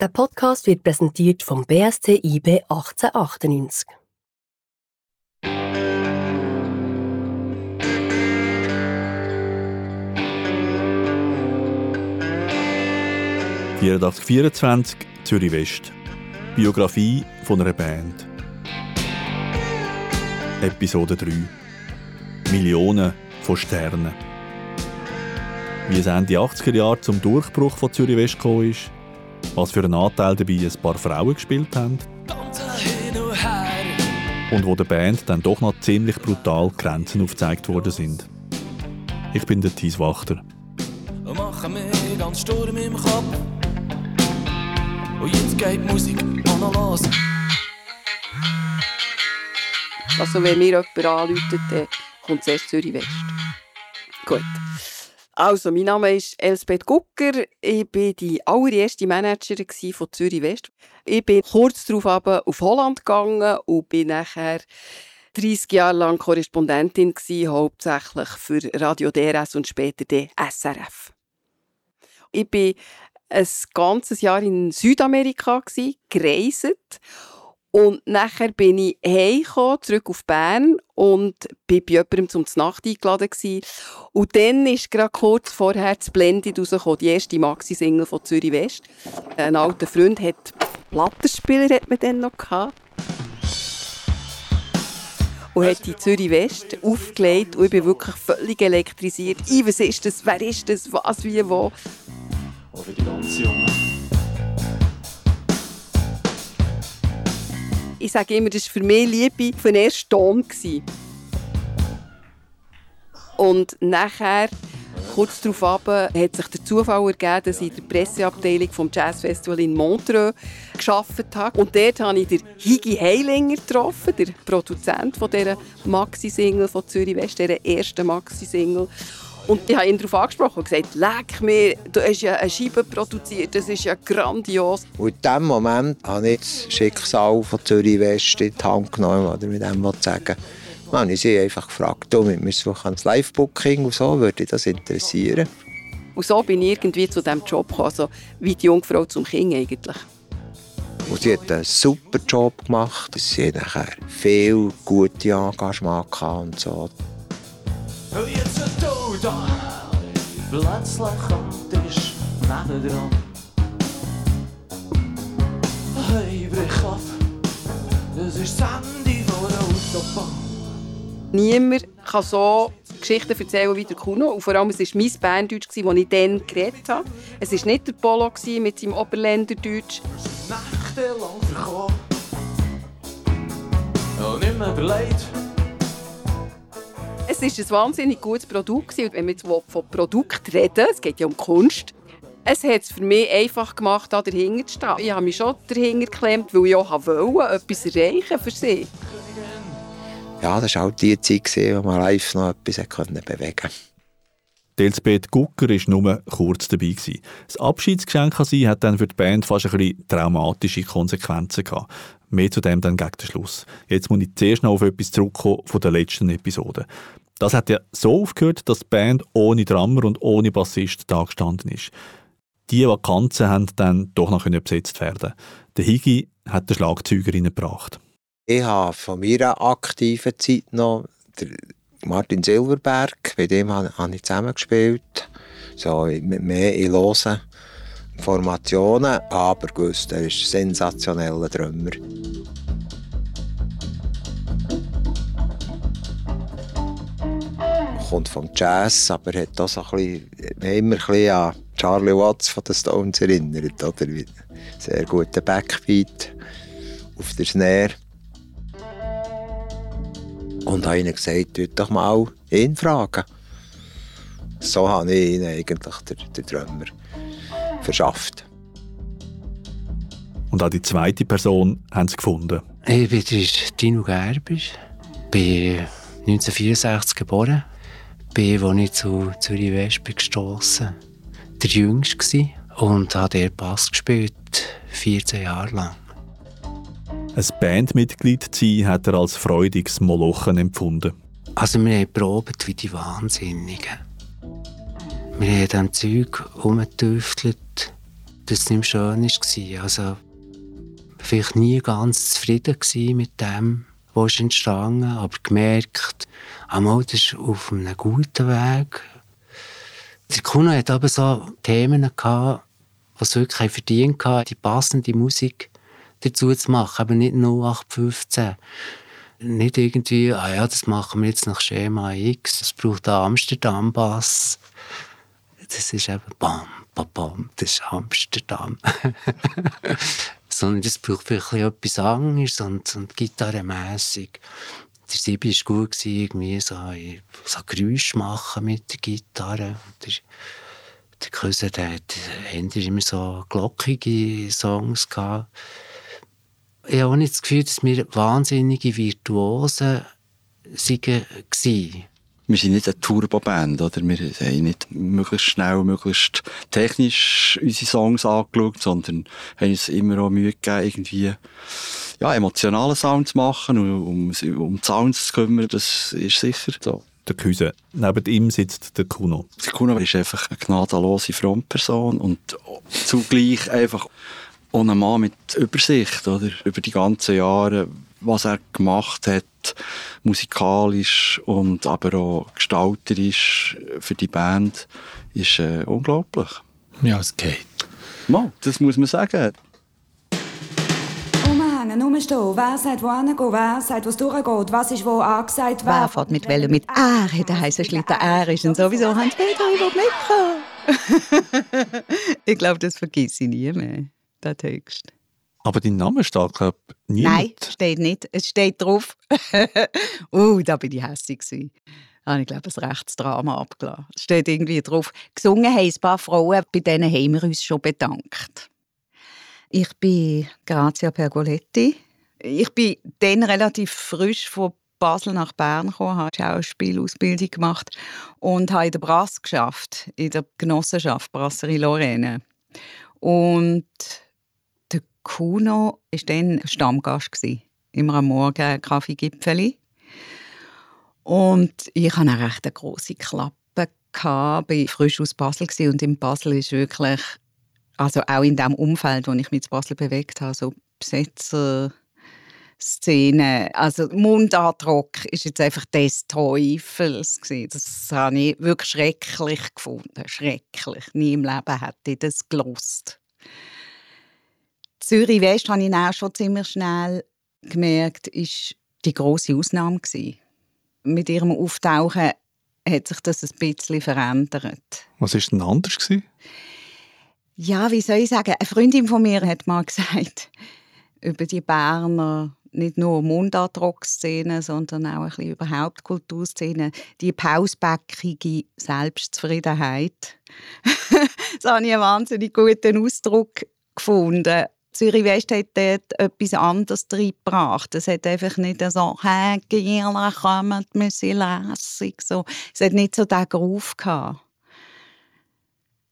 Der Podcast wird präsentiert vom BSC IB 1898. «8424 Zürich West. Biografie von einer Band. Episode 3. Millionen von Sternen. Wie es Ende 80er Jahre zum Durchbruch von Zürich West gekommen ist, was für einen Anteil dabei ein paar Frauen gespielt haben und wo der Band dann doch noch ziemlich brutal Grenzen aufgezeigt worden sind. Ich bin der Thies Wachter. Und machen mir ganz Sturm im Kopf. Und jetzt geht Musik noch los. Also wenn mir jemand anruft, dann kommt zuerst Zürich West. Gut. Also, mein Name ist Elsbeth Gucker. Ich war die allererste Managerin von Zürich West. Ich bin kurz darauf auf Holland gegangen und bin nachher 30 Jahre lang Korrespondentin gewesen, hauptsächlich für Radio DRS und später der SRF. Ich bin ein ganzes Jahr in Südamerika gewesen, gereist und nachher bin ich heimgekommen, zurück auf Bern und bin bei jemandem zum Nacht eingeladen gewesen. Und dann ist gerade kurz vorher das Blended rausgekommen, die erste Maxi-Single von Zürich West. Ein alter Freund hat Plattenspieler hat man dann noch gehabt. Und hat die Zürich West aufgelegt und ich bin wirklich völlig elektrisiert. Ich, was ist das? Wer ist das? Was, wie, wo? Oder die ganze Junge. Ich sage immer, das war für mich Liebe von den ersten Ton. Und nachher, kurz darauf ab, hat sich der Zufall ergeben, dass ich in der Presseabteilung vom Jazzfestival in Montreux gearbeitet habe. Und dort habe ich den Higi Heilinger getroffen, der Produzent dieser Maxi-Single von Zürich West, dieser ersten Maxi-Single. Und ich habe ihn darauf angesprochen und gesagt, leck mir, du hast ja eine Scheibe produziert, das ist ja grandios. Und in diesem Moment habe ich das Schicksal von Zürich West in die Hand genommen, oder mit dem sagen Man, ich sie einfach gefragt, du, wir müssen ans Live-Booking und so, würde dich das interessieren? Und so bin ich irgendwie zu diesem Job gekommen, also wie die Jungfrau zum Kind eigentlich. Und sie hat einen super Job gemacht. Sie hat nachher viel gute Engagement gehabt und so. Und da. Plötzlich kommt ist nebendran. Hey, brich ab. Das ist Ende von der Autobahn. Niemand kann so Geschichten erzählen wie der Kuno. Und vor allem, es war mein Berndeutsch, das ich dann geredet habe. Es war nicht der Polo mit seinem Oberländerdeutsch. Nächtelang verkommen. Und nicht mehr überlegt. Es war ein wahnsinnig gutes Produkt. Wenn wir jetzt von Produkt reden, es geht ja um Kunst, es hat es für mich einfach gemacht, da dahinter zu stehen. Ich habe mich schon dahinter geklemmt, weil ich auch wollte, etwas erreichen für sie. Ja, das war auch die Zeit, wo man live noch etwas bewegen konnte. Elsbeth Gucker war nur kurz dabei. Das Abschiedsgeschenk an sie hat dann für die Band fast ein bisschen traumatische Konsequenzen gehabt. Mehr zu dem dann gegen den Schluss. Jetzt muss ich zuerst noch auf etwas zurückkommen von der letzten Episode. Das hat ja so aufgehört, dass die Band ohne Drummer und ohne Bassist da gestanden ist. Die Vakanzen haben dann doch noch besetzt werden. Der Higi hat den Schlagzeuger gebracht. Ich habe von meiner aktiven Zeit noch Martin Silverberg, mit dem habe ich zusammengespielt. So, mehr in losen Formationen, aber gewusst, er ist ein sensationeller Drummer. kommt vom Jazz, aber hat auch ein bisschen, immer ein an Charlie Watts von den Stones erinnert. Oder? Sehr guter Backbeat auf der Snare. Und habe ihnen gesagt, tut doch mal ihn fragen. So habe ich ihnen eigentlich den, den Drummer verschafft. Und auch die zweite Person haben sie gefunden. Ich bin Dino Gerbisch, bin 1964 geboren bin, als ich zu Zürich West bin gestossen, der Jüngste und habe dort Bass gespielt, 14 Jahre lang. Ein Bandmitglied zu sein, hat er als freudiges Molochen empfunden. Also wir haben probiert wie die Wahnsinnigen. Wir haben an Zeug herumgetüftelt. das nicht schön war. Also, vielleicht nie ganz zufrieden mit dem, was ist entstanden, aber gemerkt, einmal, das ist auf einem guten Weg. Der Kuno hat aber so Themen gehabt, was wirklich verdient hat, die passende Musik dazu zu machen, aber nicht 0815. Nicht irgendwie, ah ja, das machen wir jetzt nach Schema X, es braucht einen Amsterdam-Bass. Das ist eben bam, bam, bam, das ist Amsterdam. Sondern das braucht vielleicht etwas anderes und, und gitarrenmässig. Der Sibi war gut, irgendwie so, so Geräusche machen mit der Gitarre. Der, der Cousin, der hat immer so glockige Songs gehabt ich habe auch nicht das Gefühl, dass wir wahnsinnige Virtuosen waren. Wir sind nicht eine Turboband, oder? Wir haben nicht möglichst schnell, möglichst technisch unsere Songs angeschaut, sondern haben uns immer auch Mühe gegeben, irgendwie, ja, emotionale Sounds zu machen und um, um Sounds zu kümmern, das ist sicher so. Der Küse. Neben ihm sitzt der Kuno. Der Kuno ist einfach eine gnadenlose Frontperson und zugleich einfach und ein Mann mit Übersicht, oder? Über die ganzen Jahre, was er gemacht hat, musikalisch und aber auch gestalterisch für die Band, ist äh, unglaublich. Ja, es geht. Mal, das muss man sagen. Umhängen, rumstehen, wer sagt, wo hingehen, wer sagt, wo es durchgeht, was ist wo angesagt, wer... Wer fährt mit Wellen mit R, hat der heisse Schlitten R ist und sowieso Hans-Peter, ich will mitkommen. ich glaube, das vergesse ich nie mehr der Text. Aber dein Name steht, glaube ich, nie. Nein, steht nicht. Es steht drauf. uh, da bin ich hässlich gewesen. Da habe ich, glaube ein Rechtsdrama abgelassen. Es steht irgendwie drauf. Gesungen haben ein paar Frauen, bei denen haben wir uns schon bedankt. Ich bin Grazia Pergoletti. Ich bin dann relativ frisch von Basel nach Bern gekommen, habe Schauspielausbildung gemacht und habe in der Brass geschafft, in der Genossenschaft Brasserie Lorraine. Und Kuno war dann Stammgast. Gewesen. Immer am Morgen Kaffeegipfeli. Und ich hatte eine recht grosse Klappe. Ich war frisch aus Basel und in Basel ist wirklich, also auch in dem Umfeld, wo ich mich in Basel bewegt habe, so Besetzer, Szene, also Mundartrock ist jetzt einfach des Teufels gewesen. Das habe ich wirklich schrecklich gefunden, schrecklich. Nie im Leben hätte ich das gelost. Zürich West habe ich auch schon ziemlich schnell gemerkt, ist die große Ausnahme gewesen. Mit ihrem Auftauchen hat sich das ein bisschen verändert. Was ist denn anders gewesen? Ja, wie soll ich sagen? Eine Freundin von mir hat mal gesagt über die Berner nicht nur Mundartrock-Szene, sondern auch ein bisschen überhaupt Kulturszene, die pausbäckige Selbstzufriedenheit. das habe ich einen wahnsinnig guten Ausdruck gefunden. Zürich West hat dort etwas anderes reingebracht. Es hat einfach nicht so, hey, Gierler kommen, wir sind lässig. So. Es hat nicht so diesen Groove gehabt.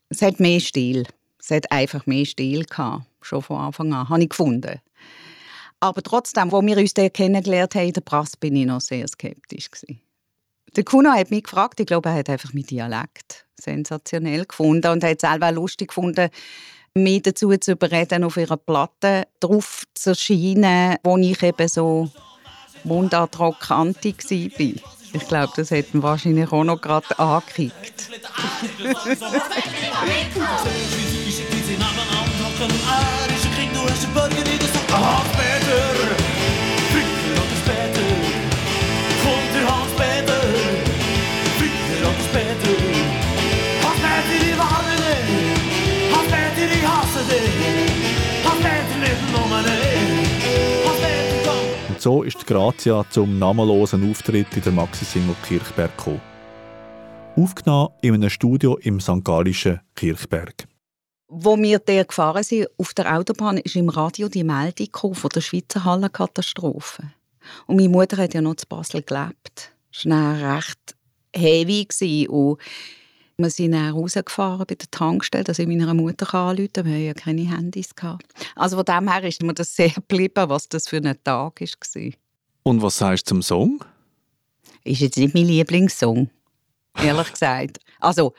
Es hat mehr Stil. Es hat einfach mehr Stil gehabt. Schon von Anfang an, habe ich gefunden. Aber trotzdem, als wir uns dort kennengelernt haben, in der Prasse, bin ich noch sehr skeptisch. Gewesen. Der Kuno hat mich gefragt, ich glaube, er hat einfach meinen Dialekt sensationell gefunden und hat es selber lustig gefunden, mich dazu zu überreden, auf ihrer Platte drauf zu erscheinen, wo ich eben so Mundartrock anti war. Ich glaube, das hat ihn wahrscheinlich auch noch gerade angekickt. so ist Grazia zum namenlosen Auftritt in der Maxi-Single Kirchberg gekommen. Aufgenommen in einem Studio im St. Gallischen Kirchberg. Wo wir der gefahren sind, auf der Autobahn, ist im Radio die Meldung von der Schweizer Hallenkatastrophe. Und meine Mutter hat ja noch zu Basel gelebt. Es war recht heavy. Und wir sind dann rausgefahren bei der Tankstelle, dass ich meiner Mutter anrufen kann. Wir hatten ja keine Handys. Also von dem her ist mir das sehr geblieben, was das für ein Tag war. Und was sagst du zum Song? Ist jetzt nicht mein Lieblingssong, ehrlich gesagt. Also,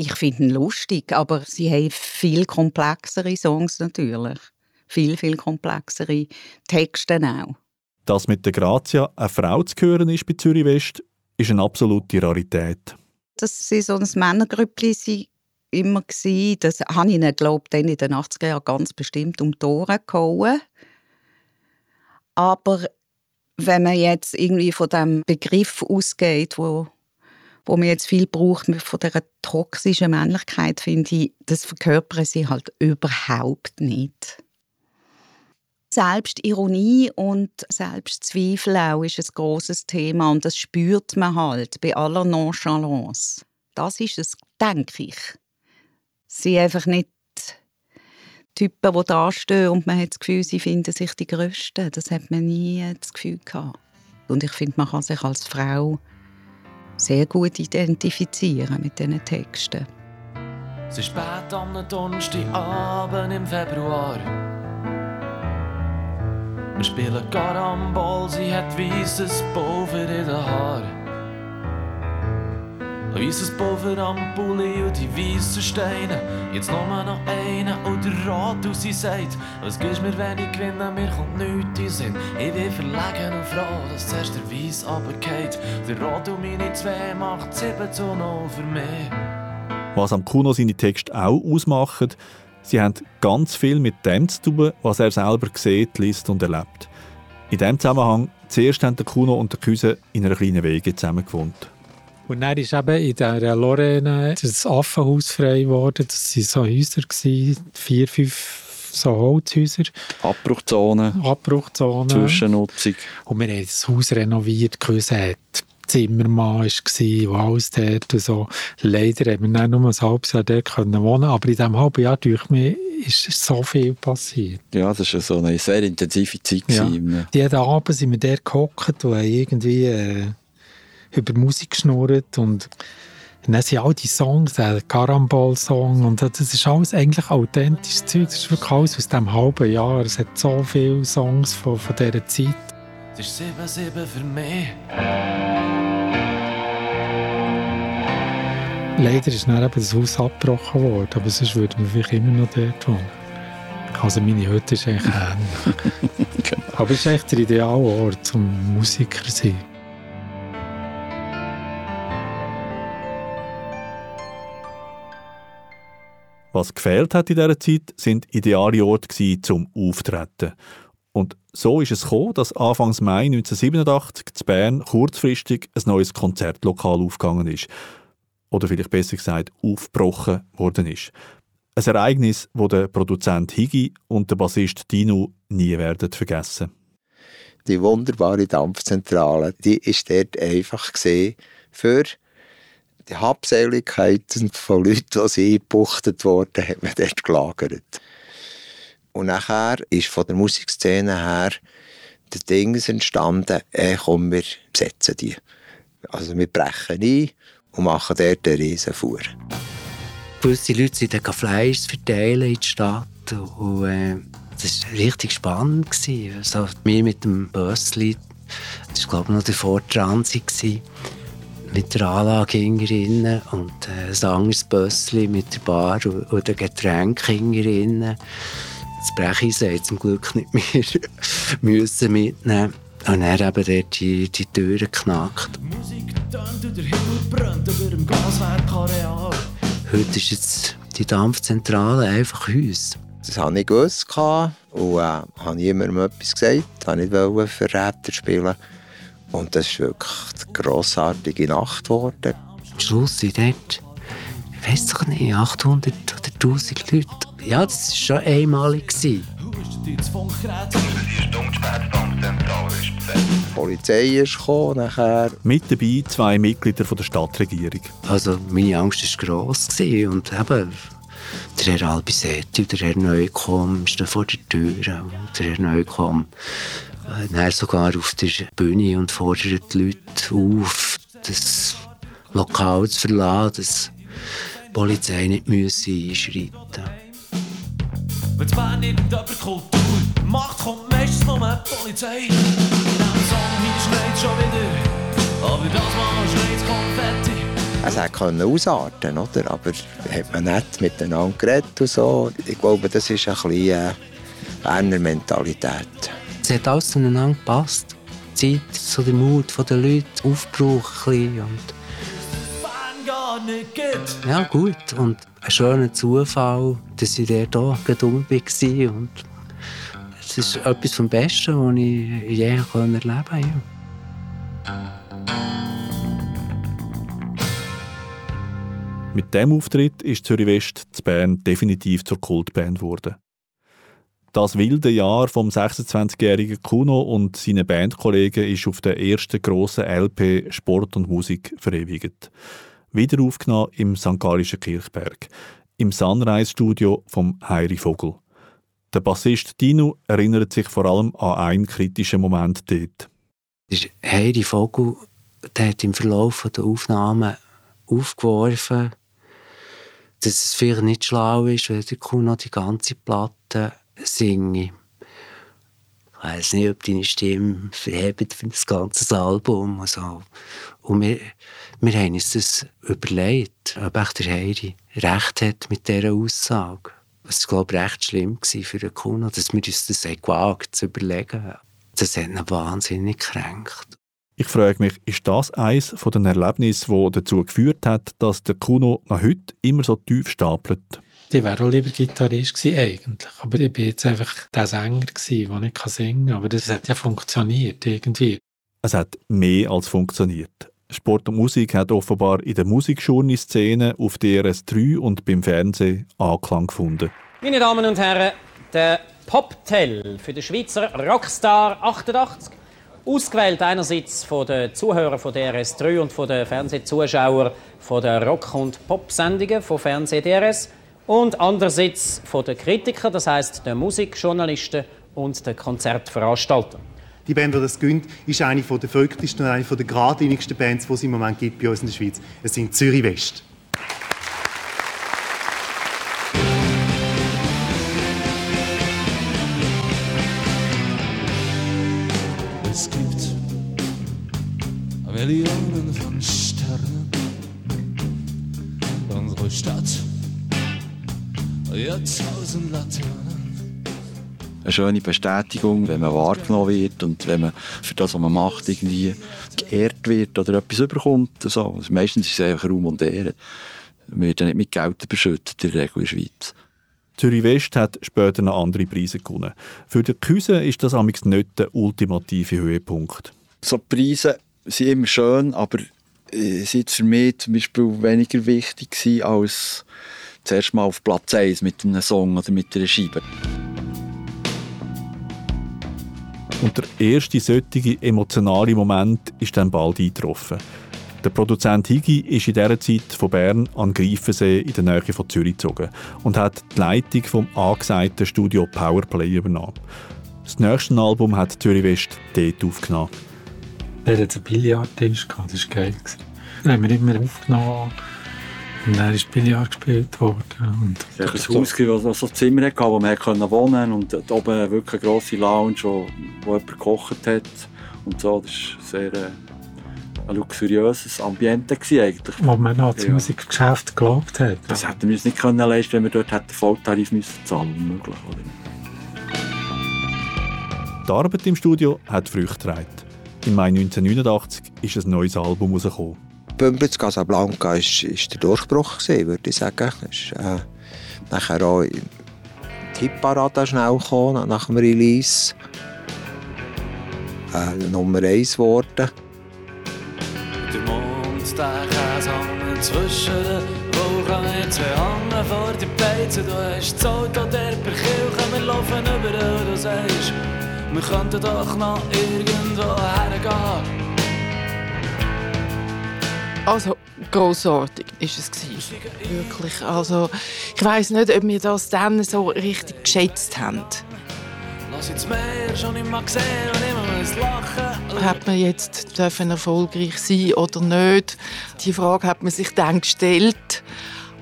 Ich finde ihn lustig, aber sie haben viel komplexere Songs natürlich. Viel, viel komplexere Texte auch. Dass mit der Grazia eine Frau zu hören ist bei Zürich West, ist eine absolute Rarität. Dass sie so ein Männergrüppli sind, immer gewesen. Das habe ich nicht geglaubt, in den 80er Jahren ganz bestimmt um die Ohren gehauen. Aber wenn man jetzt irgendwie von dem Begriff ausgeht, wo, wo man jetzt viel braucht, von der toxischen Männlichkeit, finde ich, das verkörpern sie halt überhaupt nicht. Selbstironie und Selbstzweifel auch ist ein großes Thema und das spürt man halt bei aller Nonchalance. Das ist es, denke ich. Sie einfach nicht Typen, die da stehen und man hat das Gefühl, sie finden sich die Größten. Das hat man nie das Gefühl gehabt. Und ich finde, man kann sich als Frau sehr gut identifizieren mit diesen Texten. Es ist spät am Donnerstagabend im Februar. Wir spielen Karambol, sie hat weißes Pulver in den Haaren. Weißes Pulver am Pulli und die weißen Steine. Jetzt nur noch einen und der Rat und sie sagt, was gibst mir, wenn ich gewinne, mir kommt nichts in Sinn. Ich bin verlegen und froh, dass zuerst der Weiss runtergeht. Der Rat und meine zwei macht 7 zu 0 für mich. Was am Kuno seine Texte auch ausmacht, sie haben ganz viel mit dem zu tun, was er selber sieht, liest und erlebt. In diesem Zusammenhang, zuerst haben der Kuno und der Küse in einer kleinen Wege zusammen gewohnt. Und dann ist eben in der Lorraine das Affenhaus frei geworden. Das waren so Häuser, gewesen, vier, fünf so Holzhäuser. Abbruchzone, Abbruchzonen. Zwischennutzung. Und wir haben das Haus renoviert, gewusst, Zimmermann war und alles dort und so. Leider haben wir nicht nur ein halbes Jahr dort können wohnen aber in diesem halben Jahr, durch mir, ist so viel passiert. Ja, das war so eine sehr intensive Zeit. Ja. Jeden Abend sind wir dort gehockt und haben irgendwie äh, über Musik geschnurrt und dann sind all die Songs, der Karambol-Song und das ist alles eigentlich authentisches Zeug. Das ist wirklich alles aus diesem halben Jahr. Es hat so viele Songs von, von dieser Zeit. Es ist 7-7 für mich. Leider ist dann eben das Haus abgebrochen worden, aber sonst würden wir vielleicht immer noch dort wohnen. Also meine Hütte ist eigentlich ähnlich. Aber es ist echt der ideale Ort zum Musiker zu sein. Was gefehlt hat in dieser Zeit, sind ideale Orte zum Auftreten. Und so ist es gekommen, dass Anfangs Mai 1987 in Bern kurzfristig ein neues Konzertlokal aufgegangen ist. Oder vielleicht besser gesagt, aufgebrochen worden ist. Ein Ereignis, das der Produzent Higi und der Bassist Dino nie werden vergessen. Die wunderbare Dampfzentrale, die ist dort einfach gesehen für die Habseligkeiten von Leuten, die eingebuchtet wurden, hat man dort gelagert. Und nachher ist von der Musikszene her das Ding entstanden, äh, komm, wir besetzen die. Also wir brechen ein und machen dort einen riesen Fuhr. Gewisse Leute sind dann Fleisch verteilen in die Stadt. Und, äh, das war richtig spannend. Gewesen. So, wir mit dem Bössli, das war glaube ich noch der Vortransit, mit der Anlage hinten und äh, ein anderes Bössli mit der Bar und, und den Getränken hinten. Das Brecheisen hat zum Glück nicht mehr müssen mitnehmen. Und er eben dort die, die Türen geknackt. Musik tönt und der Himmel brennt über dem Gaswerkareal. Heute ist jetzt die Dampfzentrale einfach uns. Das hatte ich gewusst und äh, habe niemandem etwas gesagt. Ich wollte nicht Verräter spielen. Und das ist wirklich eine grossartige Nacht geworden. Am Schluss sind dort, ich weiß doch nicht, 800 oder 1000 Leute. Ja, das war schon einmalig. gewesen. Die das Funkgerät. Die Polizei ist gekommen, nachher. Mit dabei zwei Mitglieder von der Stadtregierung. Also meine Angst war gross. gewesen. Und eben, der Herr Albisetti und der Herr Neukomm stehen vor der Tür. Und der Herr Neukomm äh, dann sogar auf der Bühne und fordert die Leute auf, das Lokal zu verlassen, dass die Polizei nicht müsse einschreiten Wenn es Bern irgendjemand Kultur macht, kommt meistens nur die Polizei. In diesem Song hier schneit schon wieder, aber das Mal schneit Konfetti. Es konnte ausarten, oder? aber hat man nicht miteinander geredet und so. Ich glaube, das ist ein bisschen äh, Berner Mentalität. Es hat alles zueinander gepasst. Die Zeit, so der Mut der Leute, Aufbruch ein und ja, gut. Und ein schöner Zufall, dass ich dort auch dumm war. Und es ist etwas vom Besten, was ich je erleben konnte. Mit diesem Auftritt ist Zürich West zu Bern definitiv zur Kultband geworden. Das wilde Jahr vom 26-jährigen Kuno und seinen Bandkollegen ist auf der ersten grossen LP Sport und Musik verewigt. Wieder aufgenommen im St. Gallischen Kirchberg, im Sunrise-Studio vom Heiri Vogel. Der Bassist Dino erinnert sich vor allem an einen kritischen Moment dort. Heiri Vogel der hat im Verlauf der Aufnahmen aufgeworfen, dass es vielleicht nicht schlau ist, wenn der Kuno die ganze Platte singe. Ich weiß nicht, ob deine Stimme verhebt für das ganze Album. Und, so. und wir, wir haben uns das überlegt, ob echt der Heiri recht hat mit dieser Aussage. Es war, glaube ich, recht schlimm für den Kuno, dass wir uns das gewagt zu überlegen. Das hat ihn wahnsinnig gekränkt. Ich frage mich, ist das eines von den Erlebnissen, das dazu geführt hat, dass der Kuno noch heute immer so tief stapelt? Ich wäre auch lieber Gitarrist gewesen, eigentlich. Aber ich war jetzt einfach der Sänger, gewesen, der nicht singen kann. Aber das hat ja funktioniert, irgendwie. Es hat mehr als funktioniert. Sport und Musik hat offenbar in der Musikjourney-Szene auf DRS3 und beim Fernsehen Anklang gefunden. Meine Damen und Herren, der Poptel für den Schweizer Rockstar 88 Ausgewählt einerseits von den Zuhörern von DRS3 und von den Fernsehzuschauern von den Rock- und Pop-Sendungen von Fernseh DRS und andererseits von den Kritikern, das heißt den Musikjournalisten und den Konzertveranstaltern. Die Band, die das gönnt, ist eine der verrücktesten und eine der geradlinigsten Bands, die es im Moment gibt bei uns in der Schweiz. Es sind Zürich West. Eine schöne Bestätigung, wenn man wahrgenommen wird und wenn man für das, was man macht, irgendwie geehrt wird oder etwas überkommt. So. Also meistens ist es einfach Raum und Ehre. Man wird ja nicht mit Geld überschüttet, in der Regel in der Schweiz. Zürich West hat später noch andere Preise gewonnen. Für die Küse ist das amigs nicht der ultimative Höhepunkt. So Preise sind immer schön, aber äh, sind für mich zum Beispiel weniger wichtig als zuerst mal auf Platz 1 mit einem Song oder mit einer Scheibe. Und der erste solche emotionale Moment ist dann bald eingetroffen. Der Produzent Higi ist in dieser Zeit von Bern an Greifensee in der Nähe von Zürich gezogen und hat die Leitung vom angesagten Studio Powerplay übernommen. Das nächste Album hat Zürich West dort aufgenommen. Er hatte einen Billardtisch, das war geil. Dann haben wir immer aufgenommen und dann ist Billard gespielt worden. Und es war ein Haus, das so ein Zimmer hatte, wo man wohnen konnte und oben wirklich eine grosse Lounge, wo, wo jemand gekocht hat. Und so, das war sehr äh, ein luxuriöses Ambiente eigentlich. Wo man noch das ja. Musikgeschäft geglaubt hat. Das hätten wir uns nicht können leisten wenn wir dort hätten Volltarif müssen zahlen unmöglich. Oder? Die Arbeit im Studio hat Früchte getragen. Im Mai 1989 ist ein neues Album herausgekommen. Bümbitz Casablanca war der Durchbruch, würde ich sagen. Ist äh, nachher auch die Hitparade schnell gekommen, nach dem Release. Äh, Nummer 1 geworden. Der Mond, der Käse zwischen den Wolken. Zwei hängen vor die Beizen. Du hast das Auto der Kirche. Wir laufen überall, du sagst... Wir könnten doch noch irgendwo hergehen. Also, grossartig ist es gewesen. Wirklich. Also, ich weiß nicht, ob wir das dann so richtig geschätzt haben. Lass jetzt mehr, schon immer gesehen und immer muss lachen. Hat man jetzt dürfen erfolgreich sein oder nicht? Die Frage hat man sich dann gestellt.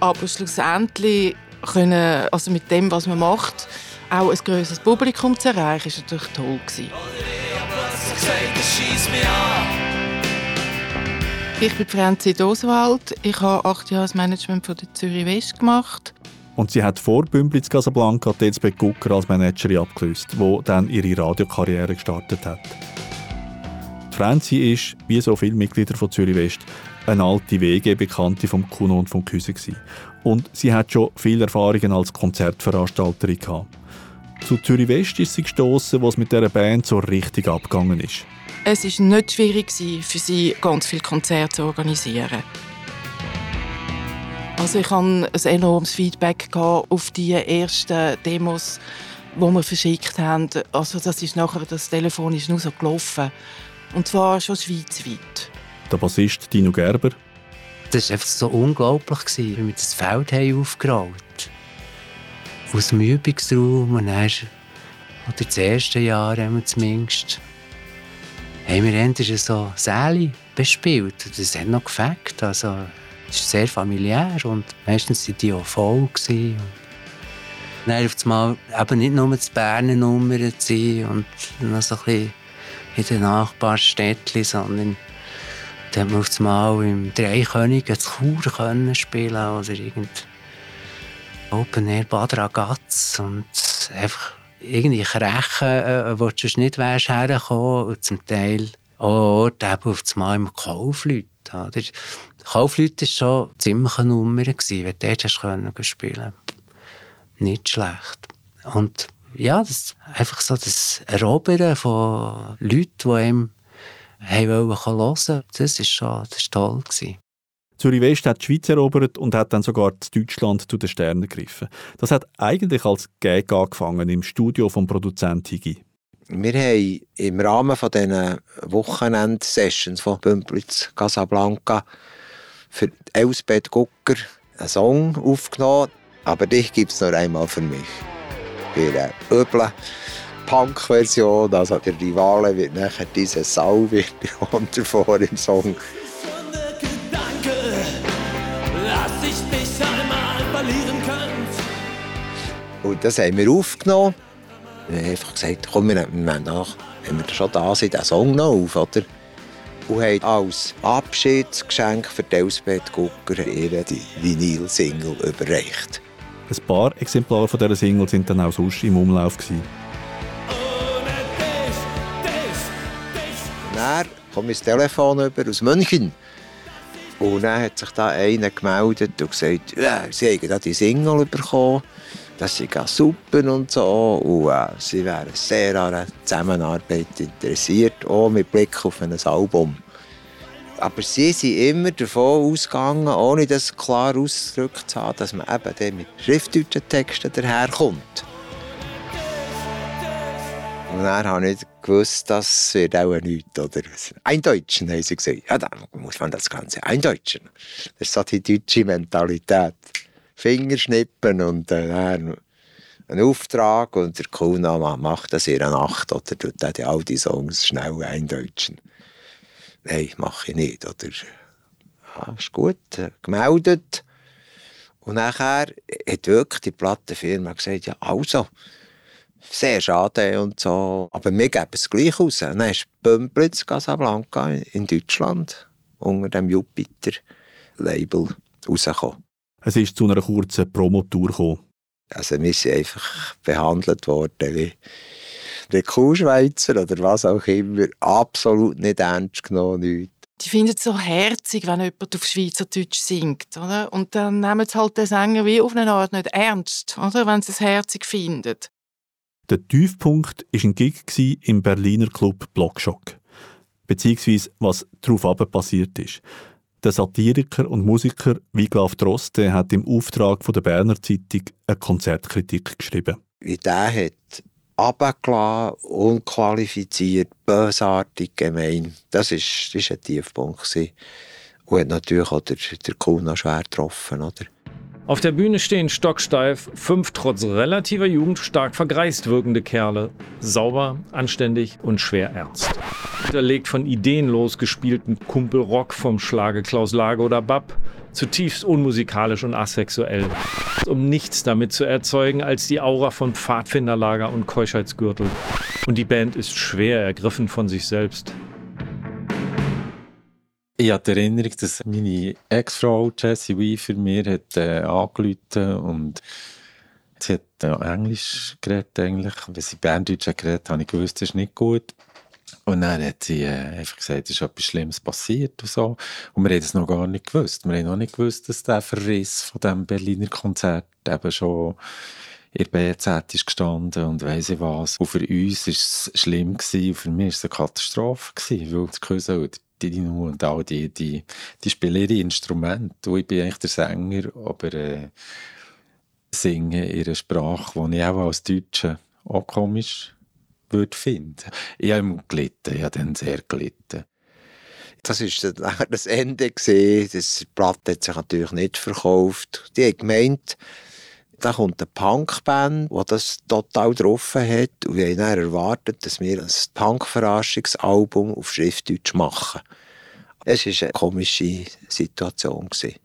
Aber schlussendlich können, also mit dem, was man macht, auch ein grösseres Publikum zu erreichen, war natürlich toll. Gewesen. Ich bin Franzi Doswald. Ich habe acht Jahre das Management von der Zürich West gemacht. Und sie hat vor Bümplitz Casablanca die Elsbeth Gucker als Managerin abgelöst, die dann ihre Radiokarriere gestartet hat. Franzi ist, wie so viele Mitglieder von Zürich West, eine alte WG-Bekannte vom Kuno und vom Küse Und sie hat schon viele Erfahrungen als Konzertveranstalterin gehabt. Zu Zürich West ist sie gestoßen, wo es mit dieser Band so richtig abgegangen ist. Es war nicht schwierig für sie, ganz viele Konzerte zu organisieren. Also ich hatte ein enormes Feedback auf die ersten Demos, die wir verschickt haben. Also das ist nachher, das Telefon ist nur so gelaufen. Und zwar schon schweizweit. Der Bassist Dino Gerber. Das war einfach so unglaublich, wie wir das Feld haben aufgerollt haben. Aus dem Übungsraum und dann, oder das erste Jahr haben wir zumindest, haben wir endlich so Säle bespielt. Das hat noch gefällt. Also, es ist sehr familiär und meistens waren die auch voll. Gewesen. Und dann auf einmal eben nicht nur das Berner Nummern zu und noch so ein bisschen in den Nachbarstädtchen, sondern da hat man auf einmal im Dreikönigen zu Chur können spielen oder irgend Open Air Bad Ragaz und einfach irgendwie Krechen, äh, wo du nicht wärst hergekommen und zum Teil auch Orte eben auf einmal im Kaufleut. Oder? Kaufleute war schon ziemlich eine Nummer, gewesen, wenn du dort hast können spielen Nicht schlecht. Und ja, das, einfach so das Erobern von Leuten, die einem hören wollten, das war schon das ist toll. Gewesen. Zürich West hat die Schweiz erobert und hat dann sogar Deutschland zu den Sternen gegriffen. Das hat eigentlich als Gag angefangen im Studio vom Produzent Higi. Wir haben im Rahmen von diesen Wochenend-Sessions von Bümplitz Casablanca für Elsbeth Gucker einen Song aufgenommen. Aber dich gibt es noch einmal für mich. Bei einer üblen Punk-Version, also der Rivale wird nachher diese Sau wird vor im Song. Und das haben wir aufgenommen. Wir haben einfach gesagt, komm, wir nehmen nach, wenn wir schon da sind, den Song noch auf, oder? und haben als Abschiedsgeschenk für Elsbeth Gucker ihr die Vinyl-Single überreicht. Ein paar Exemplare von dieser Single sind dann auch sonst im Umlauf. Gewesen. Dann kam das Telefon über aus München. Und dann hat sich da einer gemeldet und gesagt, ja, sie haben die Single bekommen, das sei super und so. Und äh, sie wären sehr an einer Zusammenarbeit interessiert, auch mit Blick auf ein Album. Aber sie sind immer davon ausgegangen, ohne das klar ausgedrückt zu haben, dass man eben mit schriftdeutschen Texten daherkommt. Und dann habe ich gewusst, das wird auch nichts. Oder? Eindeutschen, haben sie gesagt. Ja, dann muss man das Ganze eindeutschen. Das ist so die deutsche Mentalität. Fingerschnippen und äh, einen Auftrag und der Kuna macht das in einer Nacht oder tut dann all die Songs schnell eindeutschen. Nein, mache ich nicht. Oder, ja, ist gut, äh, gemeldet. Und nachher hat wirklich die Plattenfirma gesagt, ja, also, sehr schade und so, aber wir geben es gleich raus. dann ist Bümplitz Casablanca in Deutschland unter dem Jupiter-Label rausgekommen. Es ist zu einer kurzen Promotour gekommen. Also wir sind einfach behandelt worden wie der Kuhschweizer oder was auch immer. Absolut nicht ernst genommen, nichts. Die finden es so herzig, wenn jemand auf Schweizerdeutsch singt. Oder? Und dann nehmen sie halt den Sänger wie auf eine Art nicht ernst, oder? wenn sie es herzig finden. Der Tiefpunkt war ein Gig im Berliner Club Blockschock. Beziehungsweise, was darauf passiert ist. Der Satiriker und Musiker Wiglaf Droste hat im Auftrag von der Berner Zeitung eine Konzertkritik geschrieben. Wie der hat runtergelassen, unqualifiziert, bösartig, gemein. Das war ist, ist ein Tiefpunkt. Gewesen. Und hat natürlich auch der, der Kuh schwer getroffen. Oder? Auf der Bühne stehen stocksteif fünf trotz relativer Jugend stark vergreist wirkende Kerle. Sauber, anständig und schwer ernst. Unterlegt von ideenlos gespielten Kumpelrock vom Schlage Klaus Lage oder Bab, zutiefst unmusikalisch und asexuell. Um nichts damit zu erzeugen als die Aura von Pfadfinderlager und Keuschheitsgürtel. Und die Band ist schwer ergriffen von sich selbst. Ich habe die Erinnerung, dass meine Ex-Frau Jessie Weaver mir hat, äh, angerufen und sie hat äh, Englisch geredet eigentlich. Wenn sie Berndeutsch hat geredet habe ich gewusst, das ist nicht gut. Und dann hat sie äh, einfach gesagt, es ist etwas Schlimmes passiert und so. Und wir haben das noch gar nicht gewusst. Wir haben noch nicht gewusst, dass der Verriss von diesem Berliner Konzert eben schon in der BZ ist gestanden und weiss ich was. Und für uns war es schlimm gewesen, und für mich war es eine Katastrophe gewesen, weil das Küsse die Dino und all die, die, die spielen ihre Instrumente. Ich bin eigentlich der Sänger, aber äh, singe in einer Sprache, die ich auch als Deutsche auch komisch würde finden. Ich habe gelitten, ich habe dann sehr gelitten. Das war das Ende. Gewesen. Das Blatt hat sich natürlich nicht verkauft. Die haben gemeint, da kommt eine Punkband, die das total getroffen hat. Und wir haben dann erwartet, dass wir ein Punk-Verarschungsalbum auf Schriftdeutsch machen. Es war eine komische Situation. Gewesen.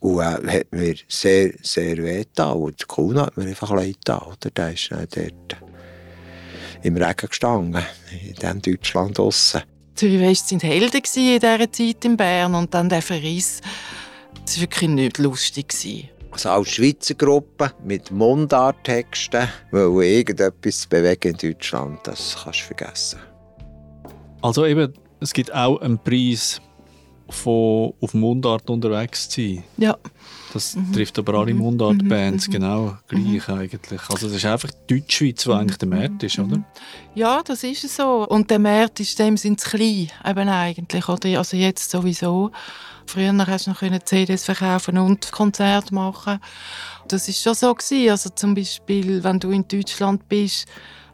Und äh, hat mir sehr, sehr weh getan. Und der Kuhn hat mir einfach leid. Oder? Der ist dann dort im Regen gestanden, in diesem Deutschland draussen. Zürich West waren Helden in dieser Zeit in Bern. Und dann der Verriss, das war wirklich nicht lustig. Also als Schweizer Gruppe mit Mundarttexten, weil irgendetwas bewegen in Deutschland, das kannst du vergessen. Also eben, es gibt auch einen Preis von auf Mundart unterwegs zu sein. Ja. Das mhm. trifft aber alle Mundart-Bands mhm. genau gleich mhm. eigentlich. Also das ist einfach die Deutschschweiz, die eigentlich der Markt ist, oder? Ja, das ist so. Und der Markt ist dem sind klein, eben eigentlich. Oder? Also jetzt sowieso. Früher hast du noch CDs verkaufen und Konzerte machen. Das ist schon so gewesen. Also zum Beispiel, wenn du in Deutschland bist,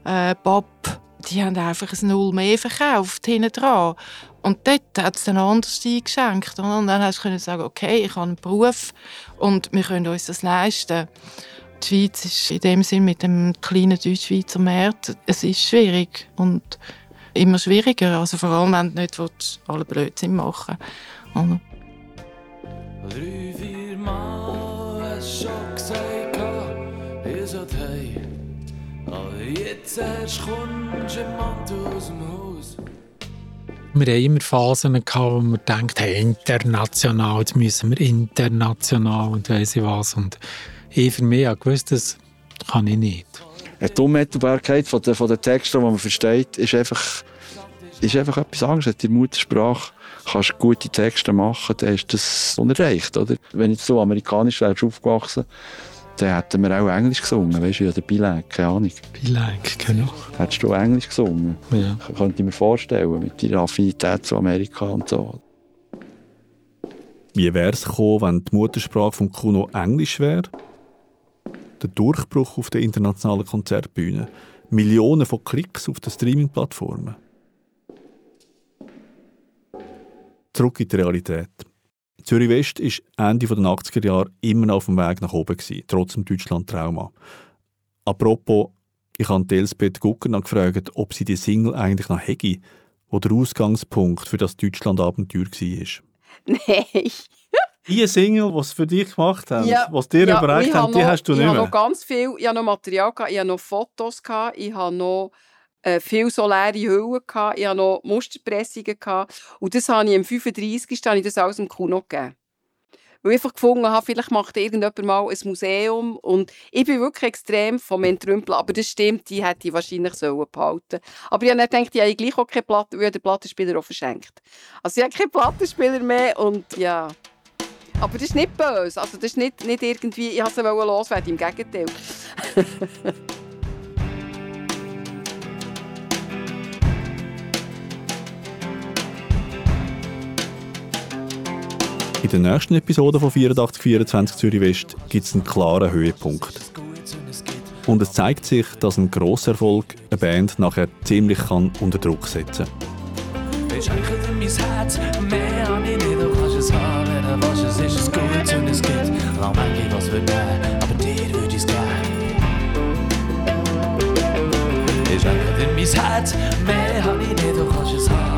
äh, Bob, die haben einfach ein Null mehr verkauft hinten dran. Und dort hat es dann anders eingeschenkt. Und dann hast du sagen, okay, ich habe einen Beruf und wir können uns das leisten. Die Schweiz ist in dem Sinn mit dem kleinen Deutschschweizer Markt, es ist schwierig und immer schwieriger. Also vor allem, wenn du nicht alle Blödsinn machen willst. Drei, vier Mal hast du schon gesagt, ihr seid hey. Wir haben immer Phasen gehabt, wo man denkt, hey, international, jetzt müssen wir international und weiss ich was. Und ich für mich habe gewusst, das kann ich nicht. Die Unmittelbarkeit von den, von den Texten, die man versteht, ist einfach, ist einfach etwas anderes. Die Muttersprache kannst gute Texte machen, dann ist das unerreicht. Oder? Wenn ich so amerikanisch wärst aufgewachsen, dann hätten wir auch Englisch gesungen, weißt du, ja, der Bilag, keine Ahnung. Bilag, genau. Hättest du Englisch gesungen? Ja. Könnte ich mir vorstellen, mit deiner Affinität zu Amerika und so. Wie wäre es gekommen, wenn die Muttersprache von Kuno Englisch wäre? Der Durchbruch auf der internationalen Konzertbühne. Millionen von Klicks auf den Streaming-Plattformen. Zurück in die Realität. Zürich West war Ende der 80er Jahre immer auf dem Weg nach oben, gewesen, trotz dem Deutschland-Trauma. Apropos, ich habe Elisabeth Gucker gefragt, ob sie die Single eigentlich noch hätte, wo der Ausgangspunkt für das Deutschland-Abenteuer war. Nein. Die Single, die sie für dich gemacht haben, ja, was dir ja, überreicht haben, die hast du nicht mehr. Ich habe noch ganz viel, ich habe noch Material, gehabt, ich habe noch Fotos, gehabt, ich habe noch äh, viel so leere Hüllen, ich hatte noch Musterpressungen. Gehabt, und das habe ich am 35. habe ich das alles im Kuno gegeben. Weil ich einfach gefunden habe, vielleicht macht irgendjemand mal ein Museum. Und ich bin wirklich extrem vom Entrümpeln. Aber das stimmt, die hätte ich wahrscheinlich sollen behalten Aber ich habe dann gedacht, ich habe gleich auch keine Platte, weil der Plattenspieler auch verschenkt. Also ich habe keinen Plattenspieler mehr und ja... Aber das ist nicht böse. Also das ist nicht, nicht irgendwie, ich wollte sie loswerden, im Gegenteil. In der nächsten Episode von 8424 Zürich West gibt es einen klaren Höhepunkt. Und es zeigt sich, dass ein Grosserfolg eine Band nachher ziemlich kann unter Druck setzen kann. Ich schenke dir mein Herz, mehr an ich nicht, du kannst es haben,